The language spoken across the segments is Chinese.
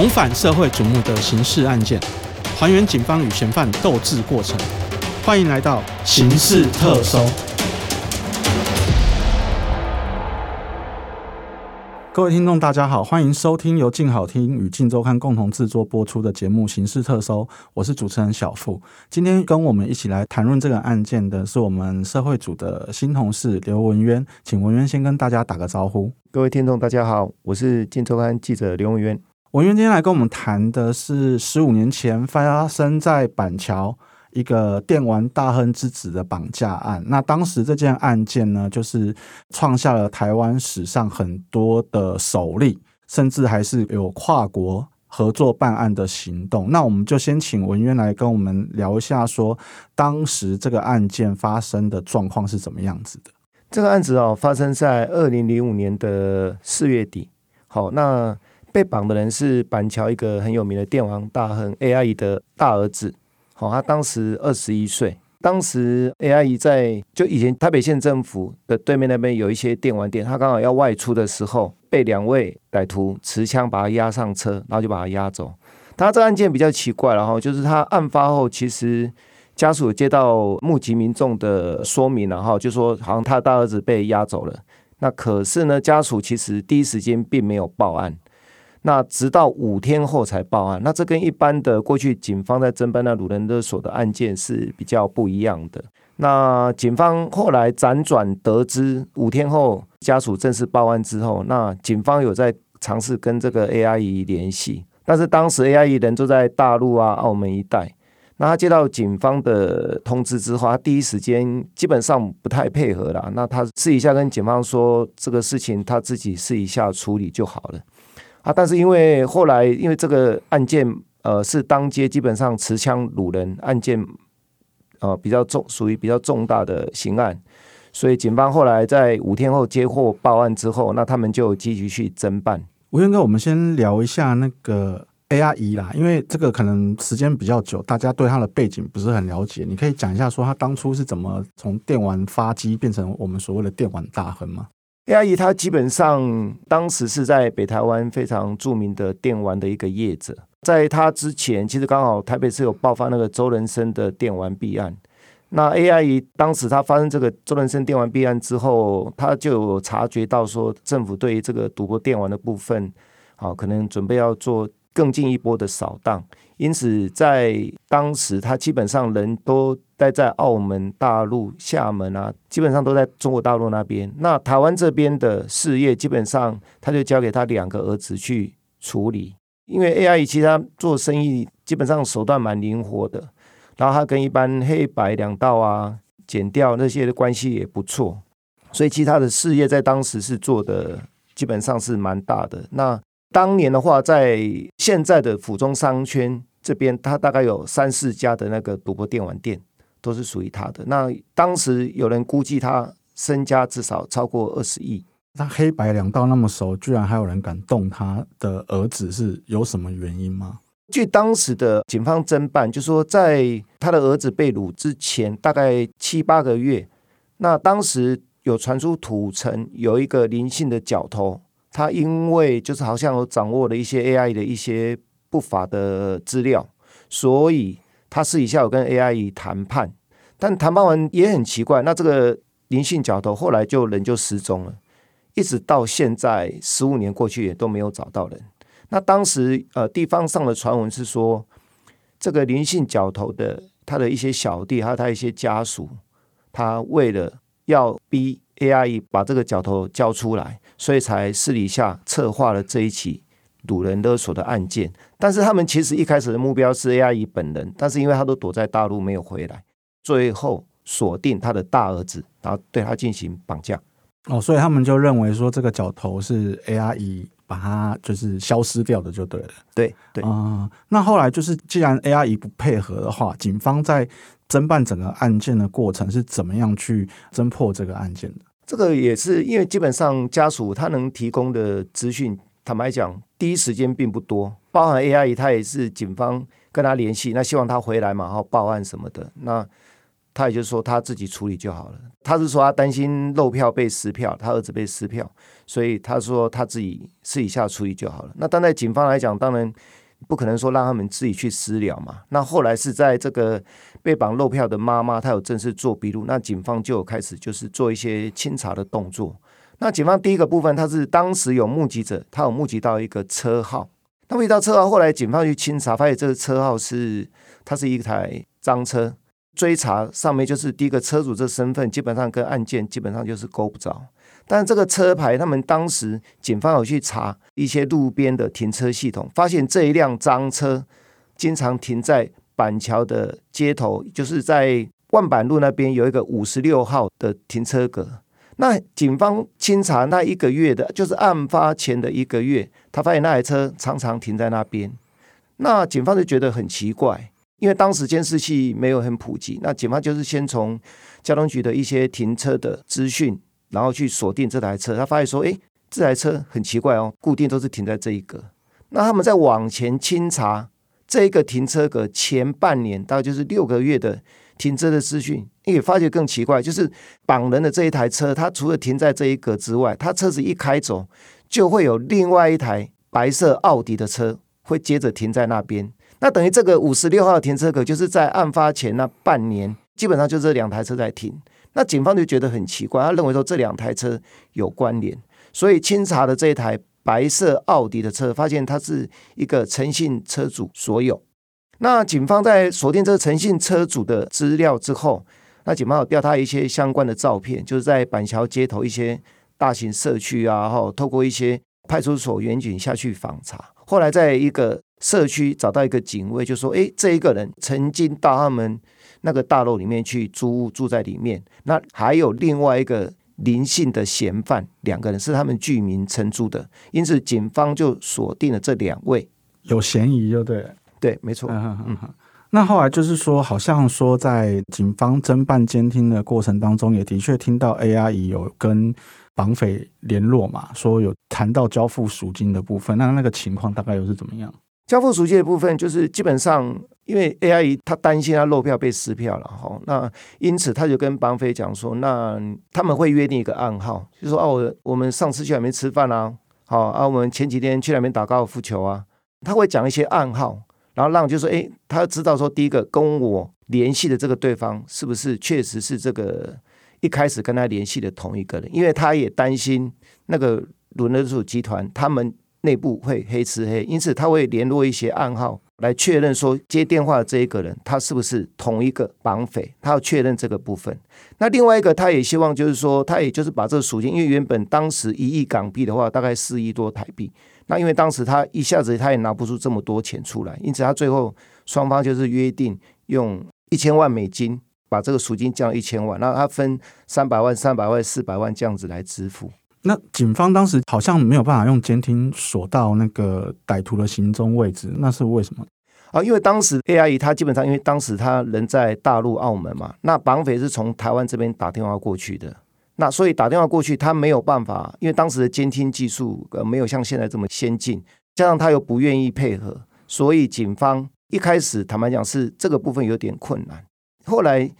重返社会瞩目的刑事案件，还原警方与嫌犯斗智过程。欢迎来到刑事特搜。各位听众，大家好，欢迎收听由静好听与静周刊共同制作播出的节目《刑事特搜》，我是主持人小付。今天跟我们一起来谈论这个案件的是我们社会组的新同事刘文渊，请文渊先跟大家打个招呼。各位听众，大家好，我是静周刊记者刘文渊。文渊今天来跟我们谈的是十五年前发生在板桥。一个电玩大亨之子的绑架案，那当时这件案件呢，就是创下了台湾史上很多的首例，甚至还是有跨国合作办案的行动。那我们就先请文渊来跟我们聊一下，说当时这个案件发生的状况是怎么样子的。这个案子哦，发生在二零零五年的四月底。好，那被绑的人是板桥一个很有名的电玩大亨 AI 的大儿子。哦，他当时二十一岁，当时 A I 在就以前台北县政府的对面那边有一些电玩店，他刚好要外出的时候，被两位歹徒持枪把他押上车，然后就把他押走。他这案件比较奇怪，然后就是他案发后，其实家属接到目击民众的说明，然后就说好像他的大儿子被押走了。那可是呢，家属其实第一时间并没有报案。那直到五天后才报案，那这跟一般的过去警方在侦办那鲁人勒索的案件是比较不一样的。那警方后来辗转得知，五天后家属正式报案之后，那警方有在尝试跟这个 A I E 联系，但是当时 A I E 人就在大陆啊、澳门一带。那他接到警方的通知之后，他第一时间基本上不太配合了。那他试一下跟警方说这个事情，他自己试一下处理就好了。啊！但是因为后来因为这个案件，呃，是当街基本上持枪掳人案件，呃，比较重，属于比较重大的刑案，所以警方后来在五天后接获报案之后，那他们就积极去侦办。吴元哥，我们先聊一下那个 A R E 啦，因为这个可能时间比较久，大家对他的背景不是很了解，你可以讲一下说他当初是怎么从电玩发机变成我们所谓的电玩大亨吗？A I E 他基本上当时是在北台湾非常著名的电玩的一个业者，在他之前，其实刚好台北是有爆发那个周人生的电玩弊案。那 A I E 当时他发生这个周人生电玩弊案之后，他就有察觉到说，政府对于这个赌博电玩的部分，好可能准备要做更进一步的扫荡。因此，在当时，他基本上人都待在澳门、大陆、厦门啊，基本上都在中国大陆那边。那台湾这边的事业，基本上他就交给他两个儿子去处理。因为 AI 其他做生意基本上手段蛮灵活的，然后他跟一般黑白两道啊、剪掉那些的关系也不错，所以其他的事业在当时是做的基本上是蛮大的。那当年的话，在现在的府中商圈。这边他大概有三四家的那个赌博电玩店，都是属于他的。那当时有人估计他身家至少超过二十亿。那黑白两道那么熟，居然还有人敢动他的儿子，是有什么原因吗？据当时的警方侦办，就说在他的儿子被掳之前，大概七八个月，那当时有传出土城有一个林姓的角头，他因为就是好像有掌握了一些 AI 的一些。不法的资料，所以他私底下有跟 AI 谈判，但谈判完也很奇怪，那这个林姓角头后来就人就失踪了，一直到现在十五年过去也都没有找到人。那当时呃地方上的传闻是说，这个林姓角头的他的一些小弟还有他一些家属，他为了要逼 AI 把这个角头交出来，所以才私底下策划了这一起。掳人勒索的案件，但是他们其实一开始的目标是 A I E 本人，但是因为他都躲在大陆没有回来，最后锁定他的大儿子，然后对他进行绑架。哦，所以他们就认为说这个角头是 A I E 把他就是消失掉的就对了。对对啊，那后来就是既然 A I E 不配合的话，警方在侦办整个案件的过程是怎么样去侦破这个案件的？这个也是因为基本上家属他能提供的资讯。坦白讲，第一时间并不多，包含 A I，他也是警方跟他联系，那希望他回来嘛，然后报案什么的。那他也就是说他自己处理就好了。他是说他担心漏票被撕票，他儿子被撕票，所以他说他自己私底下处理就好了。那当在警方来讲，当然不可能说让他们自己去私了嘛。那后来是在这个被绑漏票的妈妈，她有正式做笔录，那警方就有开始就是做一些清查的动作。那警方第一个部分，他是当时有目击者，他有目击到一个车号。那么一到车号，后来警方去清查，发现这个车号是它是一台赃车。追查上面就是第一个车主这身份，基本上跟案件基本上就是勾不着。但这个车牌，他们当时警方有去查一些路边的停车系统，发现这一辆赃车经常停在板桥的街头，就是在万板路那边有一个五十六号的停车格。那警方清查那一个月的，就是案发前的一个月，他发现那台车常常停在那边。那警方就觉得很奇怪，因为当时监视器没有很普及。那警方就是先从交通局的一些停车的资讯，然后去锁定这台车。他发现说，哎，这台车很奇怪哦，固定都是停在这一个。那他们在往前清查这一个停车格前半年，大概就是六个月的。停车的资讯，也发觉更奇怪，就是绑人的这一台车，它除了停在这一格之外，它车子一开走，就会有另外一台白色奥迪的车会接着停在那边。那等于这个五十六号停车格，就是在案发前那半年，基本上就这两台车在停。那警方就觉得很奇怪，他认为说这两台车有关联，所以清查的这一台白色奥迪的车，发现它是一个诚信车主所有。那警方在锁定这个诚信车主的资料之后，那警方有调他一些相关的照片，就是在板桥街头一些大型社区啊，哈，透过一些派出所员警下去访查，后来在一个社区找到一个警卫，就说：“哎，这一个人曾经到他们那个大楼里面去租屋，住在里面。那还有另外一个林姓的嫌犯，两个人是他们居民承租的，因此警方就锁定了这两位有嫌疑，就对了。”对，没错。那后来就是说，好像说在警方侦办监听的过程当中，也的确听到 A 阿姨有跟绑匪联络嘛，说有谈到交付赎金的部分。那那个情况大概又是怎么样？交付赎金的部分，就是基本上因为 A 阿姨她担心她漏票被撕票了哈，那因此他就跟绑匪讲说，那他们会约定一个暗号，就说哦，我们上次去那边吃饭啊，好啊，我们前几天去那边打高尔夫球啊，他会讲一些暗号。然后让就说，哎，他知道说，第一个跟我联系的这个对方是不是确实是这个一开始跟他联系的同一个人？因为他也担心那个伦德组集团他们内部会黑吃黑，因此他会联络一些暗号来确认说接电话的这一个人他是不是同一个绑匪，他要确认这个部分。那另外一个，他也希望就是说，他也就是把这个属性，因为原本当时一亿港币的话，大概四亿多台币。那因为当时他一下子他也拿不出这么多钱出来，因此他最后双方就是约定用一千万美金把这个赎金降一千万，那他分三百万、三百万、四百万这样子来支付。那警方当时好像没有办法用监听锁到那个歹徒的行踪位置，那是为什么？啊，因为当时 A I E 他基本上因为当时他人在大陆澳门嘛，那绑匪是从台湾这边打电话过去的。那所以打电话过去，他没有办法，因为当时的监听技术呃没有像现在这么先进，加上他又不愿意配合，所以警方一开始坦白讲是这个部分有点困难。后来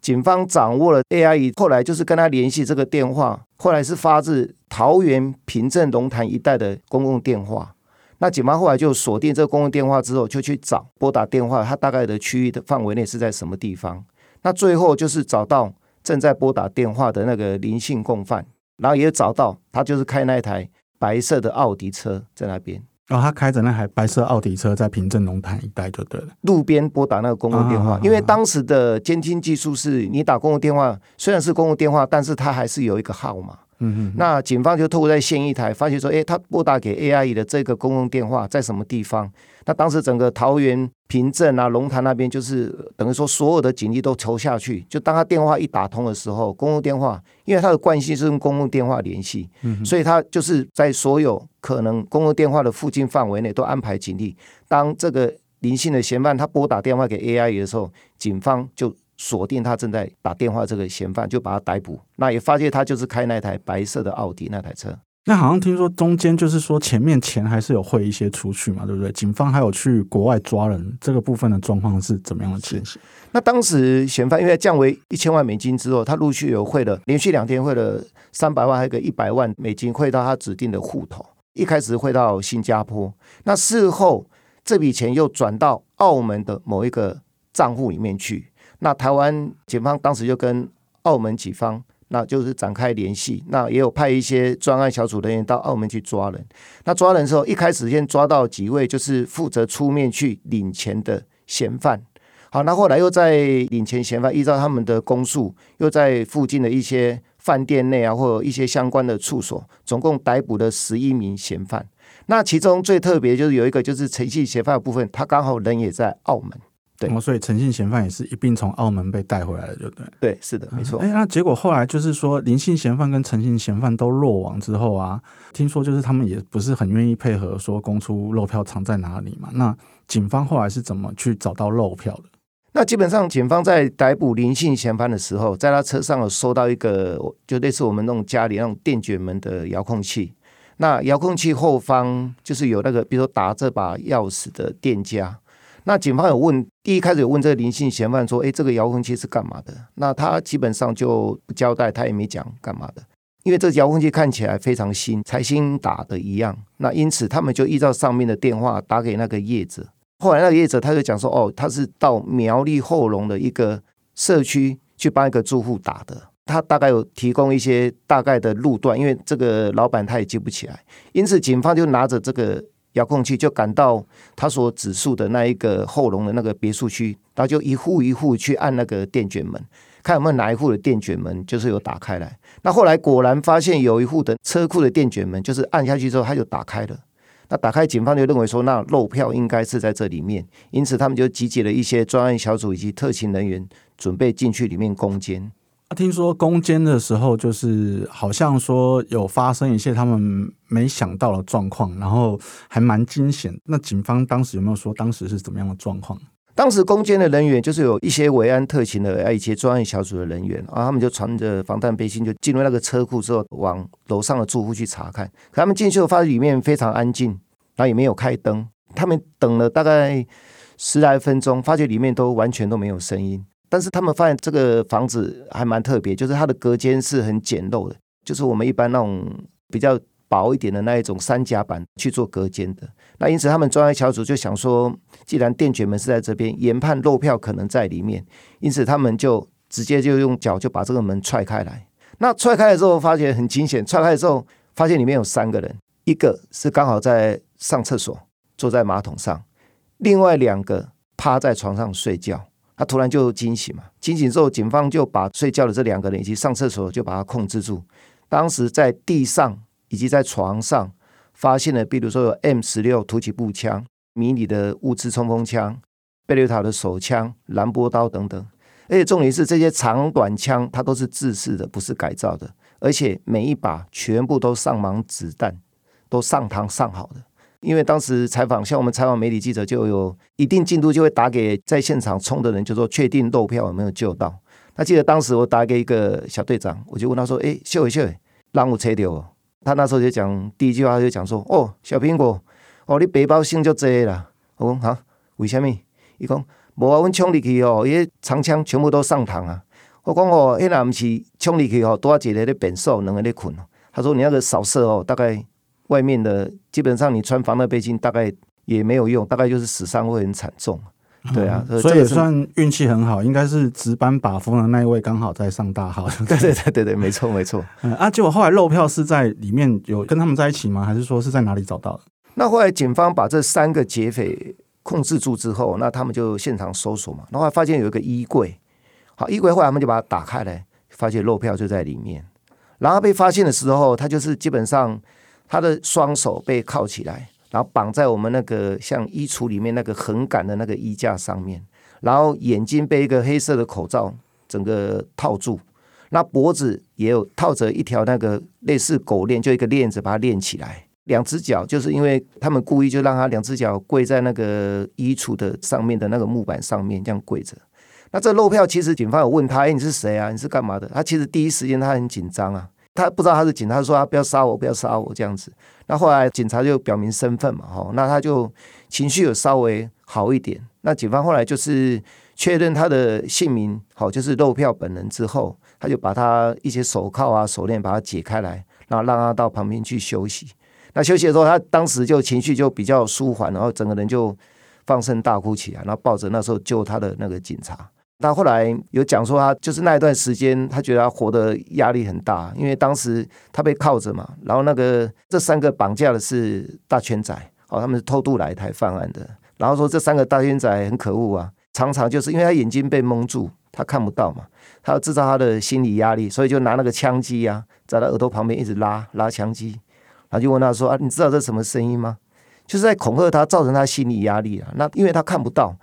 警方掌握了 AI，后来就是跟他联系这个电话，后来是发自桃园平镇龙潭一带的公共电话。那警方后来就锁定这个公共电话之后，就去找拨打电话，他大概的区域的范围内是在什么地方？那最后就是找到。正在拨打电话的那个林姓共犯，然后也找到他，就是开那台白色的奥迪车在那边。然后他开着那台白色奥迪车在平镇龙潭一带就对了。路边拨打那个公共电话，因为当时的监听技术是你打公共电话，虽然是公共电话，但是它还是有一个号码。嗯嗯，那警方就透过在线一台，发现说，哎，他拨打给 A I E 的这个公共电话在什么地方？那当时整个桃园平镇啊、龙潭那边，就是等于说所有的警力都投下去。就当他电话一打通的时候，公共电话，因为他的惯性是用公共电话联系，嗯所以他就是在所有可能公共电话的附近范围内都安排警力。当这个林姓的嫌犯他拨打电话给 A I E 的时候，警方就。锁定他正在打电话这个嫌犯，就把他逮捕。那也发现他就是开那台白色的奥迪那台车。那好像听说中间就是说前面钱还是有汇一些出去嘛，对不对？警方还有去国外抓人，这个部分的状况是怎么样的情形？那当时嫌犯因为降为一千万美金之后，他陆续有汇了，连续两天汇了三百万，还有个一百万美金汇到他指定的户头。一开始汇到新加坡，那事后这笔钱又转到澳门的某一个账户里面去。那台湾警方当时就跟澳门警方，那就是展开联系，那也有派一些专案小组人员到澳门去抓人。那抓人的时候，一开始先抓到几位就是负责出面去领钱的嫌犯。好，那后来又在领钱嫌犯，依照他们的供述，又在附近的一些。饭店内啊，或者一些相关的处所，总共逮捕了十一名嫌犯。那其中最特别就是有一个就是诚信嫌犯的部分，他刚好人也在澳门。对，所以诚信嫌犯也是一并从澳门被带回来的，就对。对，是的，没错。哎，那结果后来就是说，林姓嫌犯跟诚信嫌犯都落网之后啊，听说就是他们也不是很愿意配合，说供出漏票藏在哪里嘛。那警方后来是怎么去找到漏票的？那基本上，警方在逮捕林姓嫌犯的时候，在他车上有收到一个，就类似我们那种家里那种电卷门的遥控器。那遥控器后方就是有那个，比如说打这把钥匙的店家。那警方有问，第一开始有问这个林姓嫌犯说：“哎，这个遥控器是干嘛的？”那他基本上就不交代，他也没讲干嘛的，因为这遥控器看起来非常新，才新打的一样。那因此他们就依照上面的电话打给那个业者。后来那个业者他就讲说，哦，他是到苗栗后龙的一个社区去帮一个住户打的，他大概有提供一些大概的路段，因为这个老板他也记不起来，因此警方就拿着这个遥控器就赶到他所指述的那一个后龙的那个别墅区，然后就一户一户去按那个电卷门，看有没有哪一户的电卷门就是有打开来。那后来果然发现有一户的车库的电卷门，就是按下去之后它就打开了。那打开，警方就认为说，那漏票应该是在这里面，因此他们就集结了一些专案小组以及特勤人员，准备进去里面攻坚。啊，听说攻坚的时候，就是好像说有发生一些他们没想到的状况，然后还蛮惊险。那警方当时有没有说当时是怎么样的状况？当时攻坚的人员就是有一些维安特勤的，还有一些专案小组的人员啊，他们就穿着防弹背心就进入那个车库之后，往楼上的住户去查看。可他们进去后发现里面非常安静，然后也没有开灯。他们等了大概十来分钟，发觉里面都完全都没有声音。但是他们发现这个房子还蛮特别，就是它的隔间是很简陋的，就是我们一般那种比较。薄一点的那一种三夹板去做隔间的，那因此他们专业小组就想说，既然电卷门是在这边，研判漏票可能在里面，因此他们就直接就用脚就把这个门踹开来。那踹开了之后，发现很惊险。踹开了之后，发现里面有三个人，一个是刚好在上厕所，坐在马桶上；另外两个趴在床上睡觉。他突然就惊醒嘛，惊醒之后，警方就把睡觉的这两个人以及上厕所就把他控制住。当时在地上。以及在床上发现了，比如说有 M 十六突起步枪、迷你的物资冲锋枪、贝雷塔的手枪、兰波刀等等。而且重点是，这些长短枪它都是自制的，不是改造的，而且每一把全部都上满子弹，都上膛上好的。因为当时采访，像我们采访媒体记者，就有一定进度就会打给在现场冲的人，就说确定漏票有没有救到。那记得当时我打给一个小队长，我就问他说：“哎，秀一秀，让我车掉。”他那时候就讲第一句话就讲说：“哦，小苹果，哦，你背包性就多啦。”我讲哈，为什么？伊讲无啊，阮冲入去哦，伊长枪全部都上膛啊。我讲哦，迄若毋是冲入去哦，多一个咧变瘦，两个咧困。他说你那个扫射哦，大概外面的基本上你穿防弹背心大概也没有用，大概就是死伤会很惨重。对啊，所以也算运气很好，应该是值班把风的那一位刚好在上大号。对对对对对，没错没错。嗯啊，结果后来漏票是在里面有跟他们在一起吗？还是说是在哪里找到的？那后来警方把这三个劫匪控制住之后，那他们就现场搜索嘛，然后发现有一个衣柜，好衣柜后来他们就把它打开来，发现漏票就在里面。然后被发现的时候，他就是基本上他的双手被铐起来。然后绑在我们那个像衣橱里面那个横杆的那个衣架上面，然后眼睛被一个黑色的口罩整个套住，那脖子也有套着一条那个类似狗链，就一个链子把它链起来。两只脚就是因为他们故意就让他两只脚跪在那个衣橱的上面的那个木板上面这样跪着。那这漏票其实警方有问他，哎，你是谁啊？你是干嘛的？他其实第一时间他很紧张啊。他不知道他是警察，说他不要杀我，不要杀我这样子。那后来警察就表明身份嘛，哈，那他就情绪有稍微好一点。那警方后来就是确认他的姓名，好，就是肉票本人之后，他就把他一些手铐啊、手链把它解开来，然后让他到旁边去休息。那休息的时候，他当时就情绪就比较舒缓，然后整个人就放声大哭起来，然后抱着那时候救他的那个警察。他后来有讲说，他就是那一段时间，他觉得他活的压力很大，因为当时他被铐着嘛，然后那个这三个绑架的是大圈仔，哦，他们是偷渡来台犯案的，然后说这三个大圈仔很可恶啊，常常就是因为他眼睛被蒙住，他看不到嘛，他要制造他的心理压力，所以就拿那个枪机啊，在他耳朵旁边一直拉拉枪机，然后就问他说啊，你知道这什么声音吗？就是在恐吓他，造成他心理压力啊。那因为他看不到，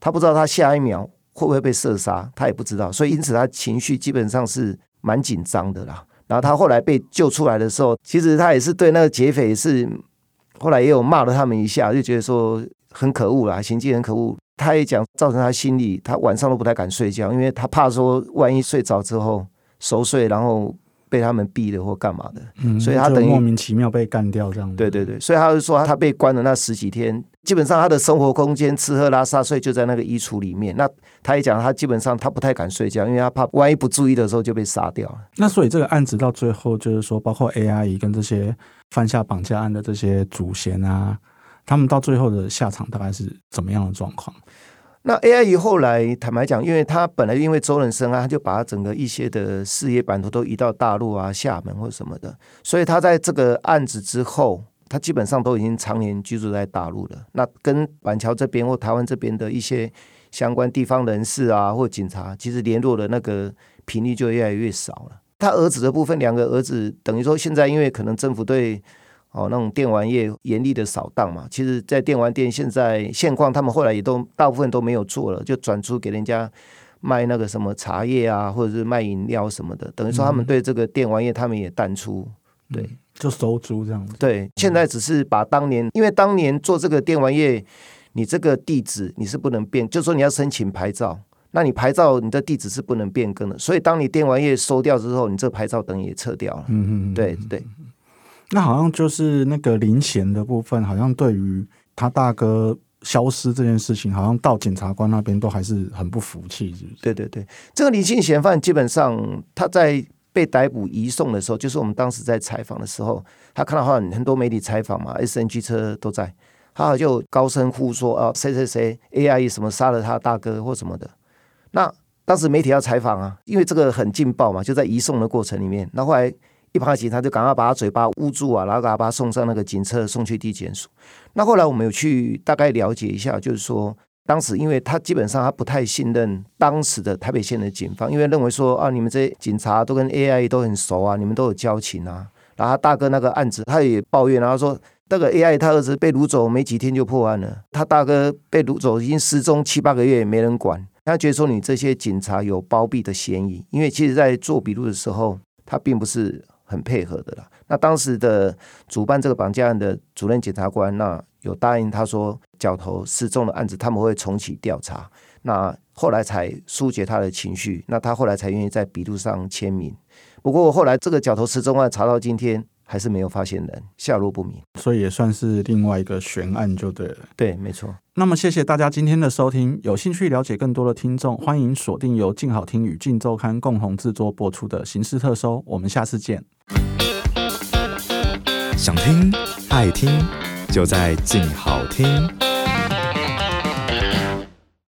他不知道他下一秒。会不会被射杀？他也不知道，所以因此他情绪基本上是蛮紧张的啦。然后他后来被救出来的时候，其实他也是对那个劫匪是后来也有骂了他们一下，就觉得说很可恶啦，行迹很可恶。他也讲造成他心里，他晚上都不太敢睡觉，因为他怕说万一睡着之后熟睡，然后。被他们逼的或干嘛的，所以他等于莫名其妙被干掉这样。对对对，所以他就说他被关的那十几天，基本上他的生活空间吃喝拉撒睡就在那个衣橱里面。那他也讲他基本上他不太敢睡觉，因为他怕万一不注意的时候就被杀掉了。那所以这个案子到最后就是说，包括 A I 跟这些犯下绑架案的这些祖先啊，他们到最后的下场大概是怎么样的状况？那 A I 后来坦白讲，因为他本来因为周人生啊，他就把他整个一些的事业版图都移到大陆啊、厦门或什么的，所以他在这个案子之后，他基本上都已经常年居住在大陆了。那跟板桥这边或台湾这边的一些相关地方人士啊或警察，其实联络的那个频率就越来越少了。他儿子的部分，两个儿子等于说现在因为可能政府对。哦，那种电玩业严厉的扫荡嘛，其实，在电玩店现在现况，他们后来也都大部分都没有做了，就转出给人家卖那个什么茶叶啊，或者是卖饮料什么的。等于说，他们对这个电玩业，他们也淡出，对，就收租这样子。对，现在只是把当年，因为当年做这个电玩业，你这个地址你是不能变，就说你要申请牌照，那你牌照你的地址是不能变更的。所以，当你电玩业收掉之后，你这牌照等于也撤掉了。嗯嗯，对对。那好像就是那个林贤的部分，好像对于他大哥消失这件事情，好像到检察官那边都还是很不服气，是不是？对对对，这个林姓嫌犯基本上他在被逮捕移送的时候，就是我们当时在采访的时候，他看到很很多媒体采访嘛，SNG 车都在，他好就高声呼说啊，谁谁谁 AI 什么杀了他大哥或什么的。那当时媒体要采访啊，因为这个很劲爆嘛，就在移送的过程里面，那后来。一旁的警察就赶快把他嘴巴捂住啊，然后赶快把他送上那个警车，送去地检署。那后来我们有去大概了解一下，就是说当时因为他基本上他不太信任当时的台北县的警方，因为认为说啊，你们这些警察都跟 AI 都很熟啊，你们都有交情啊。然后他大哥那个案子他也抱怨，然后说那个 AI 他儿子被掳走没几天就破案了，他大哥被掳走已经失踪七八个月也没人管。他觉得说你这些警察有包庇的嫌疑，因为其实在做笔录的时候，他并不是。很配合的了。那当时的主办这个绑架案的主任检察官，那有答应他说，角头失踪的案子他们会重启调查。那后来才疏解他的情绪，那他后来才愿意在笔录上签名。不过后来这个角头失踪案查到今天。还是没有发现人，下落不明，所以也算是另外一个悬案，就对了。对，没错。那么，谢谢大家今天的收听。有兴趣了解更多的听众，欢迎锁定由静好听与静周刊共同制作播出的《刑事特搜》。我们下次见。想听爱听，就在静好听。